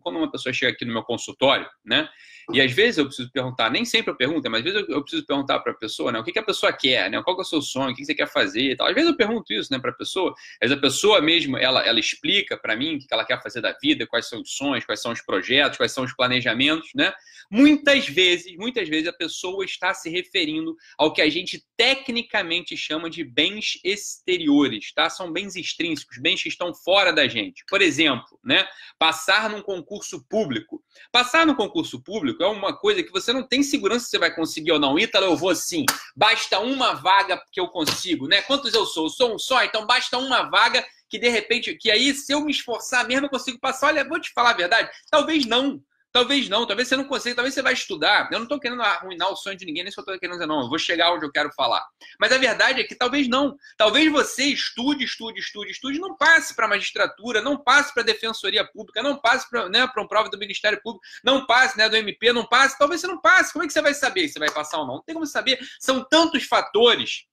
quando uma pessoa chega aqui no meu consultório, né? E às vezes eu preciso perguntar, nem sempre eu pergunto, mas às vezes eu, preciso perguntar para a pessoa, né? O que, que a pessoa quer, né? Qual é o seu sonho, o que, que você quer fazer e tal. Às vezes eu pergunto isso, né, para a pessoa. Às vezes a pessoa mesmo, ela, ela explica para mim o que ela quer fazer da vida, quais são os sonhos, quais são os projetos, quais são os planejamentos, né? Muitas vezes, muitas vezes a pessoa está se referindo ao que a gente tecnicamente chama de bens exteriores, tá? São bens extrínsecos, bens que estão fora da gente. Por exemplo, né? Passar num concurso público. Passar num concurso público é uma coisa que você não tem segurança se você vai conseguir ou não. Ítalo, eu vou sim. Basta uma vaga que eu consigo, né? Quantos eu sou? Eu sou um só, então basta uma vaga que de repente, que aí se eu me esforçar mesmo eu consigo passar. Olha, vou te falar a verdade, talvez não. Talvez não, talvez você não consiga, talvez você vai estudar. Eu não estou querendo arruinar o sonho de ninguém, nem eu estou querendo dizer, não, eu vou chegar onde eu quero falar. Mas a verdade é que talvez não. Talvez você estude, estude, estude, estude, não passe para a magistratura, não passe para a defensoria pública, não passe para né, uma prova do Ministério Público, não passe né, do MP, não passe. Talvez você não passe. Como é que você vai saber se vai passar ou não? Não tem como saber. São tantos fatores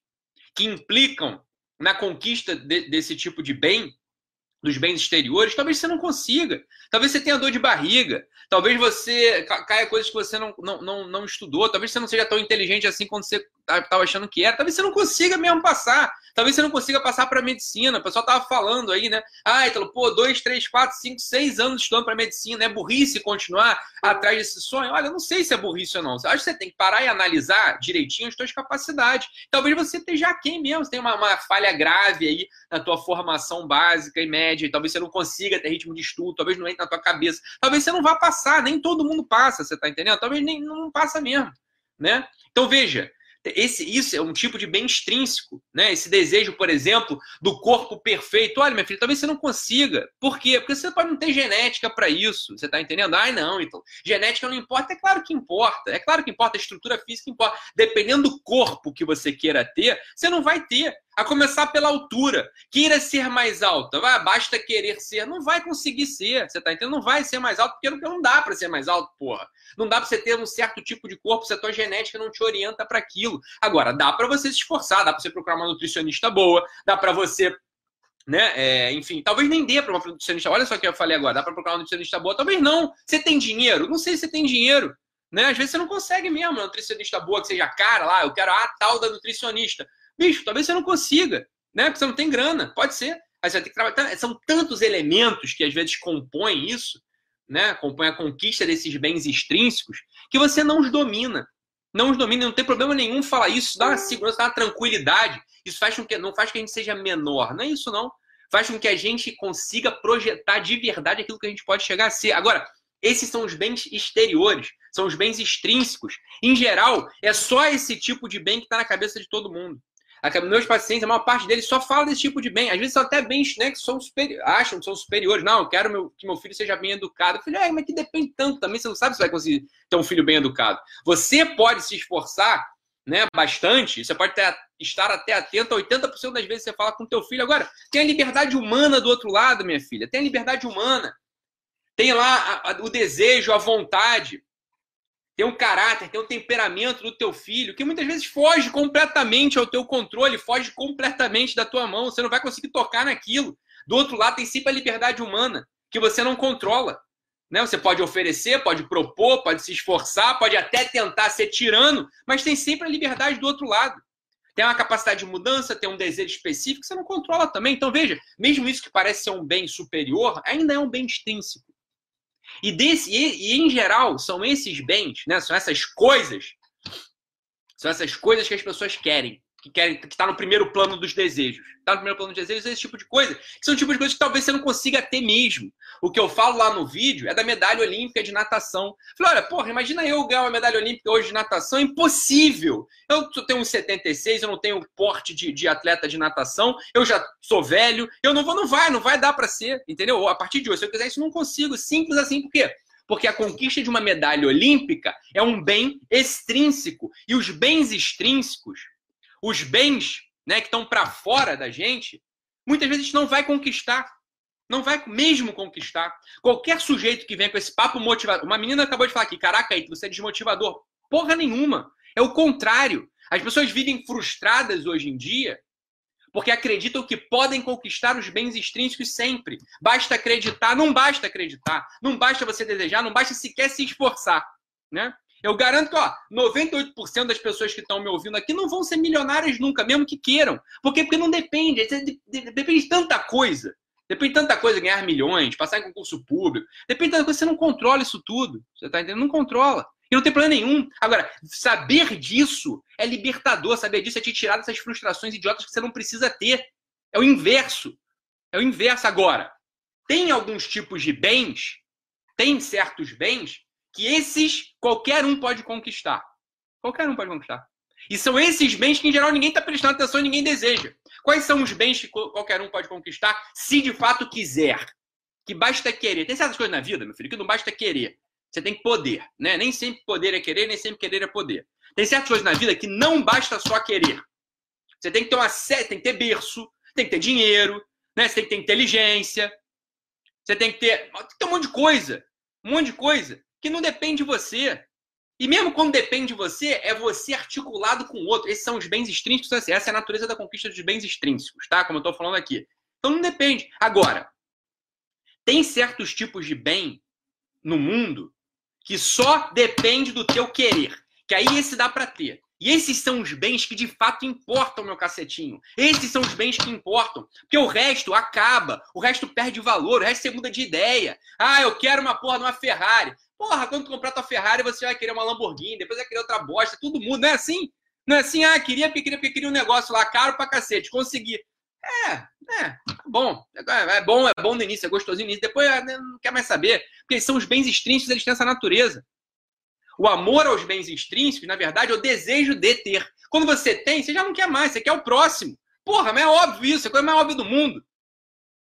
que implicam na conquista de, desse tipo de bem dos bens exteriores, talvez você não consiga. Talvez você tenha dor de barriga. Talvez você caia coisas que você não, não, não, não estudou. Talvez você não seja tão inteligente assim quando você estava achando que era. Talvez você não consiga mesmo passar. Talvez você não consiga passar para medicina. O pessoal estava falando aí, né? Ah, então, pô, dois, três, quatro, cinco, seis anos estudando para medicina. É burrice continuar atrás desse sonho? Olha, não sei se é burrice ou não. Eu acho que você tem que parar e analisar direitinho as suas capacidades. Talvez você esteja aqui mesmo. Você tem uma, uma falha grave aí na tua formação básica e média. E talvez você não consiga ter ritmo de estudo. Talvez não entre na tua cabeça. Talvez você não vá passar. Nem todo mundo passa, você está entendendo? Talvez nem não passa mesmo, né? Então veja, esse, isso é um tipo de bem extrínseco, né? Esse desejo, por exemplo, do corpo perfeito. Olha, minha filha, talvez você não consiga. Por quê? Porque você não ter genética para isso. Você está entendendo? Ai, não, então. Genética não importa. É claro que importa. É claro que importa. A estrutura física importa. Dependendo do corpo que você queira ter, você não vai ter. A começar pela altura. Queira ser mais alta. Vai, basta querer ser. Não vai conseguir ser. Você tá entendendo? Não vai ser mais alto, porque não dá para ser mais alto, porra. Não dá para você ter um certo tipo de corpo se a tua genética não te orienta para aquilo. Agora, dá para você se esforçar, dá para você procurar uma nutricionista boa, dá para você né? É, enfim, talvez nem dê para uma nutricionista. Olha só o que eu falei agora, dá para procurar uma nutricionista boa? Talvez não. Você tem dinheiro? Não sei se você tem dinheiro. Né? Às vezes você não consegue mesmo uma nutricionista boa que seja cara lá, eu quero a tal da nutricionista. Bicho, talvez você não consiga, né? Porque você não tem grana. Pode ser. Aí você ter que trabalhar. São tantos elementos que às vezes compõem isso, né? Compõem a conquista desses bens extrínsecos, que você não os domina. Não os domina, não tem problema nenhum falar isso, dá uma segurança, dá uma tranquilidade. Isso faz com que, não faz com que a gente seja menor. Não é isso, não. Faz com que a gente consiga projetar de verdade aquilo que a gente pode chegar a ser. Agora, esses são os bens exteriores, são os bens extrínsecos. Em geral, é só esse tipo de bem que está na cabeça de todo mundo. Meus pacientes, a maior parte deles só fala desse tipo de bem. Às vezes são até bens né, que são acham que são superiores. Não, eu quero meu... que meu filho seja bem educado. Eu falei, é, mas que depende tanto também. Você não sabe se vai conseguir ter um filho bem educado. Você pode se esforçar né, bastante. Você pode ter, estar até atento. 80% das vezes você fala com teu filho. Agora, tem a liberdade humana do outro lado, minha filha. Tem a liberdade humana. Tem lá a, a, o desejo, a vontade tem um caráter, tem um temperamento do teu filho que muitas vezes foge completamente ao teu controle, foge completamente da tua mão. Você não vai conseguir tocar naquilo. Do outro lado, tem sempre a liberdade humana que você não controla. Né? Você pode oferecer, pode propor, pode se esforçar, pode até tentar ser tirano, mas tem sempre a liberdade do outro lado. Tem uma capacidade de mudança, tem um desejo específico que você não controla também. Então, veja, mesmo isso que parece ser um bem superior, ainda é um bem extrínseco. E, desse, e, e, em geral, são esses bens, né? são essas coisas, são essas coisas que as pessoas querem que querem que está no primeiro plano dos desejos. Está no primeiro plano dos desejos esse tipo de coisa, que são tipo de coisas que talvez você não consiga ter mesmo. O que eu falo lá no vídeo é da medalha olímpica de natação. Falei, olha, porra, imagina eu ganhar uma medalha olímpica hoje de natação, é impossível. Eu tenho uns 76, eu não tenho porte de, de atleta de natação, eu já sou velho, eu não vou, não vai, não vai dar para ser, entendeu? A partir de hoje, se eu quiser isso, não consigo. Simples assim, por quê? Porque a conquista de uma medalha olímpica é um bem extrínseco. E os bens extrínsecos, os bens né, que estão para fora da gente, muitas vezes a gente não vai conquistar. Não vai mesmo conquistar. Qualquer sujeito que vem com esse papo motivador. Uma menina acabou de falar aqui: caraca, aí, você é desmotivador. Porra nenhuma. É o contrário. As pessoas vivem frustradas hoje em dia porque acreditam que podem conquistar os bens extrínsecos sempre. Basta acreditar, não basta acreditar, não basta você desejar, não basta sequer se esforçar, né? Eu garanto que ó, 98% das pessoas que estão me ouvindo aqui não vão ser milionárias nunca, mesmo que queiram. Por quê? Porque não depende. Depende de tanta coisa. Depende de tanta coisa, ganhar milhões, passar em concurso público. Depende de tanta coisa, você não controla isso tudo. Você está entendendo? Não controla. E não tem problema nenhum. Agora, saber disso é libertador. Saber disso é te tirar dessas frustrações idiotas que você não precisa ter. É o inverso. É o inverso. Agora, tem alguns tipos de bens, tem certos bens, que esses qualquer um pode conquistar. Qualquer um pode conquistar. E são esses bens que, em geral, ninguém está prestando atenção ninguém deseja. Quais são os bens que qualquer um pode conquistar, se de fato quiser? Que basta querer. Tem certas coisas na vida, meu filho, que não basta querer. Você tem poder, né? Nem sempre poder é querer, nem sempre querer é poder. Tem certas coisas na vida que não basta só querer. Você tem que ter uma tem que ter berço, tem que ter dinheiro, né? Você tem que ter inteligência. Você tem que ter, tem que ter um monte de coisa, um monte de coisa que não depende de você. E mesmo quando depende de você, é você articulado com o outro. Esses são os bens extrínsecos. Essa é a natureza da conquista dos bens extrínsecos, tá? Como eu estou falando aqui. Então não depende. Agora, tem certos tipos de bem no mundo que só depende do teu querer. Que aí esse dá para ter. E esses são os bens que de fato importam, meu cacetinho. Esses são os bens que importam. Porque o resto acaba, o resto perde valor, o resto você muda de ideia. Ah, eu quero uma porra de uma Ferrari. Porra, quando tu comprar tua Ferrari, você vai querer uma Lamborghini, depois vai querer outra bosta, tudo muda. Não é assim? Não é assim, ah, queria porque queria porque queria um negócio lá caro pra cacete, consegui. É, é, bom. É, é bom, é bom no início, é gostosinho no início. Depois é, né, não quer mais saber. Porque são os bens extrínsecos, eles têm essa natureza. O amor aos bens extrínsecos, na verdade, é o desejo de ter. Quando você tem, você já não quer mais, você quer o próximo. Porra, mas é óbvio isso, é a coisa mais óbvia do mundo.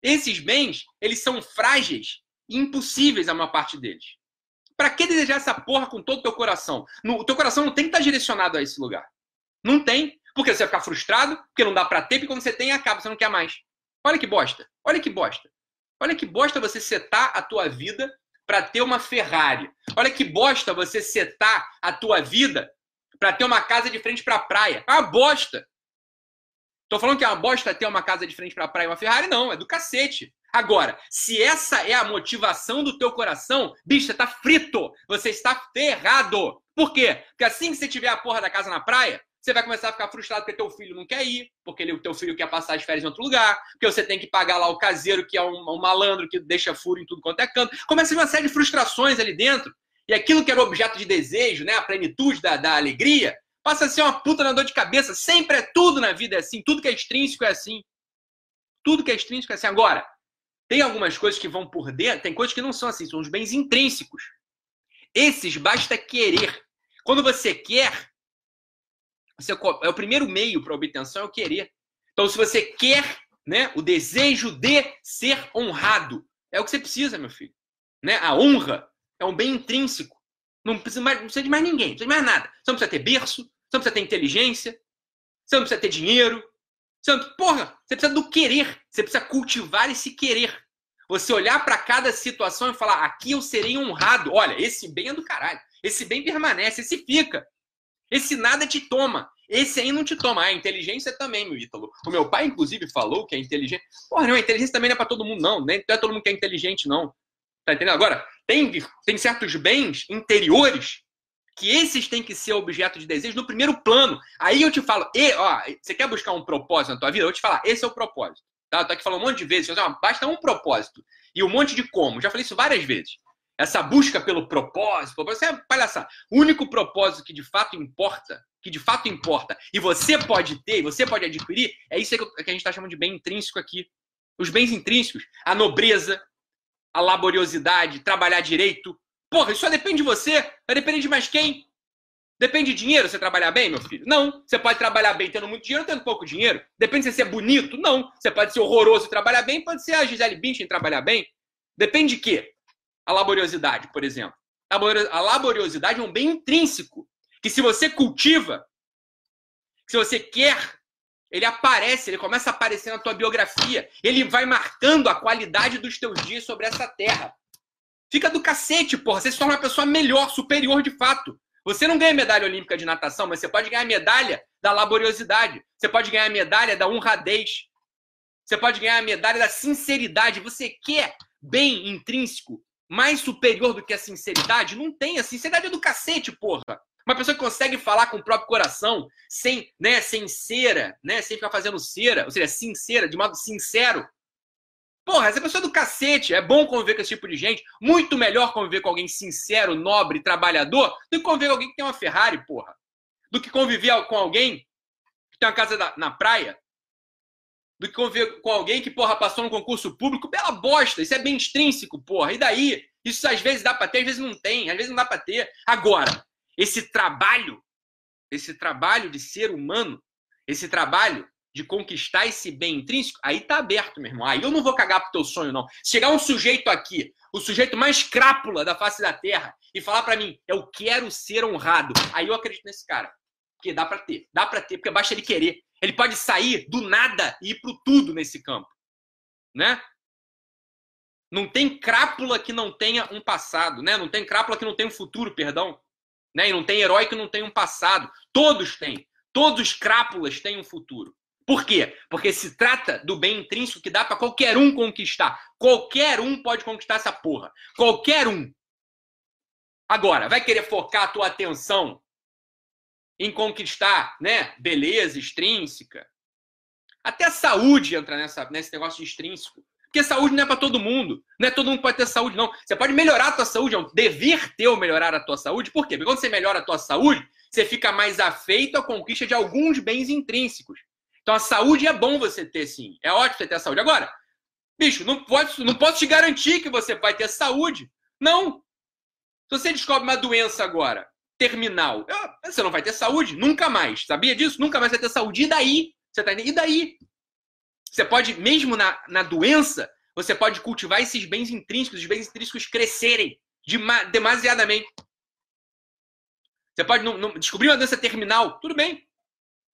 Esses bens, eles são frágeis e impossíveis a maior parte deles. Para que desejar essa porra com todo o teu coração? No, o teu coração não tem que estar direcionado a esse lugar. Não tem. Porque você vai ficar frustrado, porque não dá para ter, porque quando você tem, acaba, você não quer mais. Olha que bosta. Olha que bosta. Olha que bosta você setar a tua vida para ter uma Ferrari. Olha que bosta você setar a tua vida para ter uma casa de frente para a praia. É uma bosta. Tô falando que é uma bosta ter uma casa de frente para a praia e uma Ferrari? Não, é do cacete. Agora, se essa é a motivação do teu coração, bicho, você tá frito. Você está ferrado. Por quê? Porque assim que você tiver a porra da casa na praia, você vai começar a ficar frustrado porque teu filho não quer ir, porque ele, teu filho quer passar as férias em outro lugar, porque você tem que pagar lá o caseiro, que é um, um malandro que deixa furo em tudo quanto é canto. Começa uma série de frustrações ali dentro. E aquilo que era objeto de desejo, né, a plenitude da, da alegria, passa a ser uma puta na dor de cabeça. Sempre é tudo na vida é assim, tudo que é extrínseco é assim. Tudo que é extrínseco é assim. Agora, tem algumas coisas que vão por dentro, tem coisas que não são assim, são os bens intrínsecos. Esses basta querer. Quando você quer, você, é o primeiro meio para obtenção é o querer. Então, se você quer, né, o desejo de ser honrado, é o que você precisa, meu filho. Né? A honra é um bem intrínseco. Não precisa, mais, não precisa de mais ninguém, não precisa de mais nada. Você não precisa ter berço, você não precisa ter inteligência, você não precisa ter dinheiro. Você não, porra, você precisa do querer. Você precisa cultivar esse querer. Você olhar para cada situação e falar: aqui eu serei honrado. Olha, esse bem é do caralho. Esse bem permanece, esse fica. Esse nada te toma. Esse aí não te toma. A inteligência também, meu Ítalo. O meu pai, inclusive, falou que a inteligência. Porra, não, a inteligência também não é pra todo mundo, não. Nem é todo mundo que é inteligente, não. Tá entendendo? Agora, tem, tem certos bens interiores que esses têm que ser objeto de desejo no primeiro plano. Aí eu te falo, e, ó, você quer buscar um propósito na tua vida? Eu vou te falar, esse é o propósito. Tá? Eu tô aqui falando um monte de vezes, basta um propósito. E um monte de como. Já falei isso várias vezes. Essa busca pelo propósito, propósito é palhaçada. O único propósito que de fato importa, que de fato importa, e você pode ter, você pode adquirir, é isso que a gente está chamando de bem intrínseco aqui. Os bens intrínsecos, a nobreza, a laboriosidade, trabalhar direito. Porra, isso só depende de você. Vai depender de mais quem? Depende de dinheiro você trabalhar bem, meu filho? Não. Você pode trabalhar bem tendo muito dinheiro, tendo pouco dinheiro. Depende de você ser bonito? Não. Você pode ser horroroso e trabalhar bem, pode ser a Gisele Bündchen trabalhar bem. Depende de quê? a laboriosidade, por exemplo. A laboriosidade é um bem intrínseco, que se você cultiva, se você quer, ele aparece, ele começa a aparecer na tua biografia, ele vai marcando a qualidade dos teus dias sobre essa terra. Fica do cacete, porra. Você se torna uma pessoa melhor, superior de fato. Você não ganha medalha olímpica de natação, mas você pode ganhar medalha da laboriosidade. Você pode ganhar medalha da honradez. Você pode ganhar a medalha da sinceridade. Você quer bem intrínseco mais superior do que a sinceridade? Não tem. A sinceridade é do cacete, porra. Uma pessoa que consegue falar com o próprio coração, sem, né, sem cera, né, sem ficar fazendo cera, ou seja, sincera, de modo sincero. Porra, essa pessoa é do cacete. É bom conviver com esse tipo de gente. Muito melhor conviver com alguém sincero, nobre, trabalhador, do que conviver com alguém que tem uma Ferrari, porra. Do que conviver com alguém que tem uma casa na praia. Do que conviver com alguém que, porra, passou no concurso público. Bela bosta. Isso é bem extrínseco, porra. E daí? Isso às vezes dá pra ter, às vezes não tem. Às vezes não dá pra ter. Agora, esse trabalho, esse trabalho de ser humano, esse trabalho de conquistar esse bem intrínseco, aí tá aberto, meu irmão. Aí eu não vou cagar pro teu sonho, não. chegar um sujeito aqui, o sujeito mais crápula da face da terra, e falar para mim, eu quero ser honrado, aí eu acredito nesse cara. Porque dá para ter, dá para ter, porque basta ele querer. Ele pode sair do nada e ir pro tudo nesse campo, né? Não tem crápula que não tenha um passado, né? Não tem crápula que não tenha um futuro, perdão. Né? E não tem herói que não tenha um passado. Todos têm. Todos os crápulas têm um futuro. Por quê? Porque se trata do bem intrínseco que dá para qualquer um conquistar. Qualquer um pode conquistar essa porra. Qualquer um. Agora, vai querer focar a tua atenção em conquistar, né, beleza extrínseca? Até a saúde entra nessa, nesse negócio de extrínseco. Porque saúde não é para todo mundo. Não é todo mundo que pode ter saúde, não. Você pode melhorar a tua saúde, é um dever teu melhorar a tua saúde. Por quê? Porque quando você melhora a tua saúde, você fica mais afeito à conquista de alguns bens intrínsecos. Então a saúde é bom você ter, sim. É ótimo você ter a saúde. Agora, bicho, não, pode, não posso te garantir que você vai ter saúde. Não. Se você descobre uma doença agora, terminal, você não vai ter saúde nunca mais. Sabia disso? Nunca mais vai ter saúde. E daí? Você tá E daí? Você pode, mesmo na, na doença, você pode cultivar esses bens intrínsecos, os bens intrínsecos crescerem demasiadamente. Você pode não, não, descobrir uma doença terminal, tudo bem.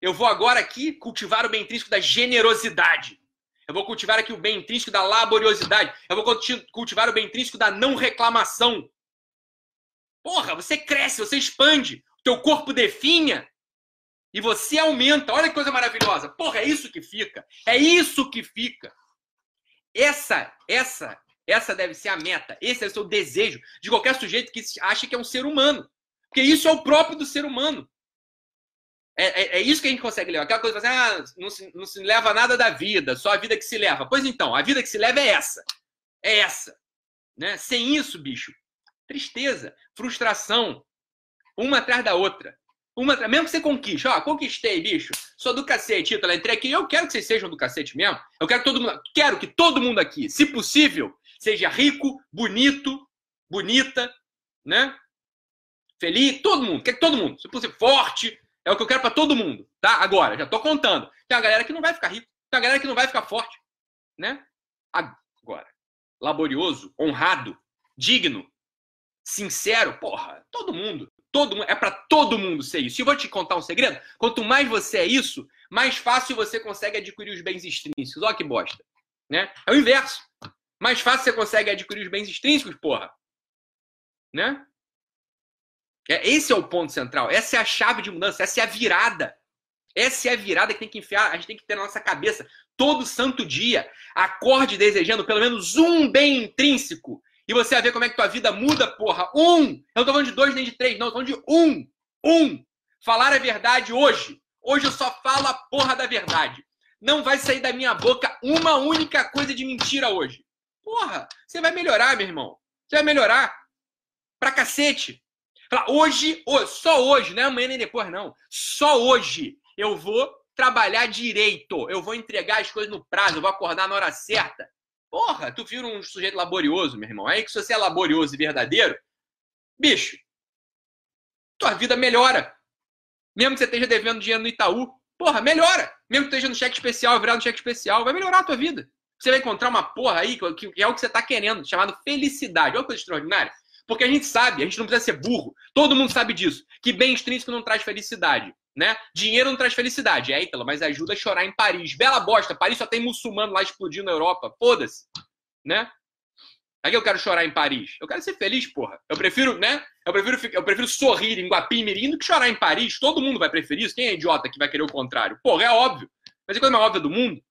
Eu vou agora aqui cultivar o bem intrínseco da generosidade. Eu vou cultivar aqui o bem intrínseco da laboriosidade. Eu vou cultivar o bem intrínseco da não reclamação. Porra, você cresce, você expande. O teu corpo definha e você aumenta. Olha que coisa maravilhosa. Porra, é isso que fica. É isso que fica. Essa, essa, essa deve ser a meta. Esse é o seu desejo de qualquer sujeito que acha que é um ser humano. Porque isso é o próprio do ser humano. É, é, é isso que a gente consegue levar. Aquela coisa assim, ah, não se, não se leva nada da vida, só a vida que se leva. Pois então, a vida que se leva é essa. É essa. Né? Sem isso, bicho, tristeza, frustração, uma atrás da outra. Uma, mesmo que você conquiste, ó, conquistei, bicho. Sou do cacete, Ítala, entrei aqui. Eu quero que vocês sejam do cacete mesmo. Eu quero que todo mundo, quero que todo mundo aqui, se possível, seja rico, bonito, bonita, né? Feliz, todo mundo, quer que todo mundo, se possível, forte. É o que eu quero para todo mundo, tá? Agora, já tô contando. Tem uma galera que não vai ficar rico, tem uma galera que não vai ficar forte, né? Agora, laborioso, honrado, digno, sincero, porra, todo mundo. Todo, é para todo mundo ser isso. E vou te contar um segredo: quanto mais você é isso, mais fácil você consegue adquirir os bens extrínsecos. Olha que bosta. Né? É o inverso. Mais fácil você consegue adquirir os bens extrínsecos, porra. Né? É, esse é o ponto central. Essa é a chave de mudança. Essa é a virada. Essa é a virada que tem que enfiar, a gente tem que ter na nossa cabeça todo santo dia. Acorde desejando pelo menos um bem intrínseco e você vai ver como é que tua vida muda, porra. Um! Eu não tô falando de dois nem de três, não. Eu tô falando de um. Um! Falar a verdade hoje. Hoje eu só falo a porra da verdade. Não vai sair da minha boca uma única coisa de mentira hoje. Porra, você vai melhorar, meu irmão. Você vai melhorar. Pra cacete. Hoje, só hoje, não é amanhã nem depois, não. Só hoje eu vou trabalhar direito. Eu vou entregar as coisas no prazo, eu vou acordar na hora certa. Porra, tu vira um sujeito laborioso, meu irmão. Aí que se você é laborioso e verdadeiro, bicho, tua vida melhora. Mesmo que você esteja devendo dinheiro no Itaú, porra, melhora. Mesmo que esteja no cheque especial, virado no cheque especial, vai melhorar a tua vida. Você vai encontrar uma porra aí que é o que você está querendo, chamado felicidade. Olha que coisa extraordinária. Porque a gente sabe, a gente não precisa ser burro. Todo mundo sabe disso. Que bem extrínseco não traz felicidade né? Dinheiro não traz felicidade. É, Ítalo, mas ajuda a chorar em Paris. Bela bosta. Paris só tem muçulmano lá explodindo na Europa. Foda-se. Né? Pra que eu quero chorar em Paris? Eu quero ser feliz, porra. Eu prefiro, né? Eu prefiro, eu prefiro sorrir em Guapimirim do que chorar em Paris. Todo mundo vai preferir isso. Quem é idiota que vai querer o contrário? Porra, é óbvio. Mas é coisa mais óbvia do mundo.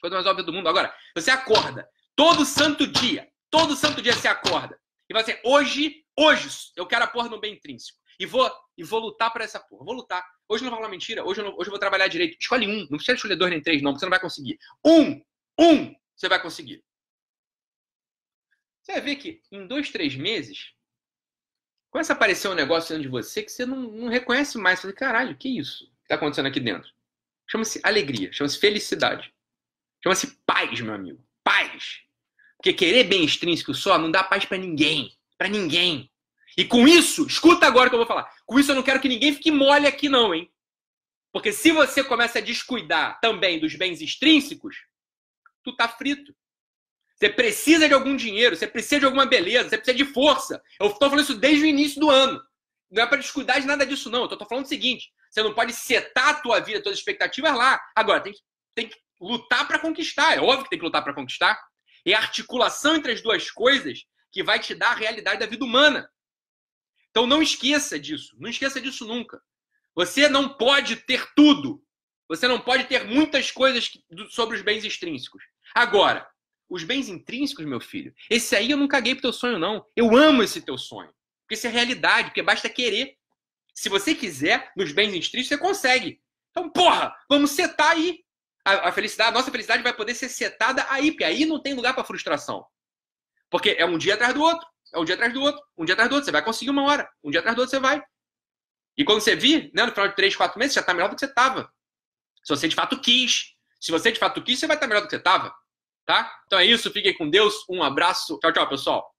Coisa mais óbvia do mundo. Agora, você acorda todo santo dia. Todo santo dia você acorda. E vai assim, hoje, hoje, eu quero a porra no bem intrínseco. E vou, e vou lutar por essa porra. Vou lutar. Hoje eu não vou falar mentira. Hoje eu, não, hoje eu vou trabalhar direito. Escolhe um. Não precisa escolher dois nem três, não. Porque você não vai conseguir. Um. Um. Você vai conseguir. Você vai ver que em dois, três meses, começa a aparecer um negócio dentro de você que você não, não reconhece mais. Você fala, caralho, que isso que está acontecendo aqui dentro? Chama-se alegria, chama-se felicidade. Chama-se paz, meu amigo. Paz. Porque querer bem extrínseco só não dá paz para ninguém. para ninguém. E com isso, escuta agora o que eu vou falar. Com isso eu não quero que ninguém fique mole aqui não, hein? Porque se você começa a descuidar também dos bens extrínsecos, tu tá frito. Você precisa de algum dinheiro, você precisa de alguma beleza, você precisa de força. Eu estou falando isso desde o início do ano. Não é para descuidar de nada disso, não. Eu estou falando o seguinte: você não pode setar a tua vida, as tuas expectativas lá. Agora, tem que, tem que lutar para conquistar. É óbvio que tem que lutar para conquistar. É a articulação entre as duas coisas que vai te dar a realidade da vida humana. Então não esqueça disso. Não esqueça disso nunca. Você não pode ter tudo. Você não pode ter muitas coisas sobre os bens extrínsecos. Agora, os bens intrínsecos, meu filho, esse aí eu não caguei pro teu sonho, não. Eu amo esse teu sonho. Porque isso é realidade, porque basta querer. Se você quiser, nos bens intrínsecos, você consegue. Então, porra, vamos setar aí. A, a felicidade, a nossa felicidade vai poder ser setada aí, porque aí não tem lugar para frustração. Porque é um dia atrás do outro, é um dia atrás do outro, um dia atrás do outro. Você vai conseguir uma hora, um dia atrás do outro você vai. E quando você vir, né, no final de três, quatro meses, você já está melhor do que você estava. Se você de fato quis. Se você de fato quis, você vai estar melhor do que você estava. Tá? Então é isso, fiquem com Deus. Um abraço. Tchau, tchau, pessoal.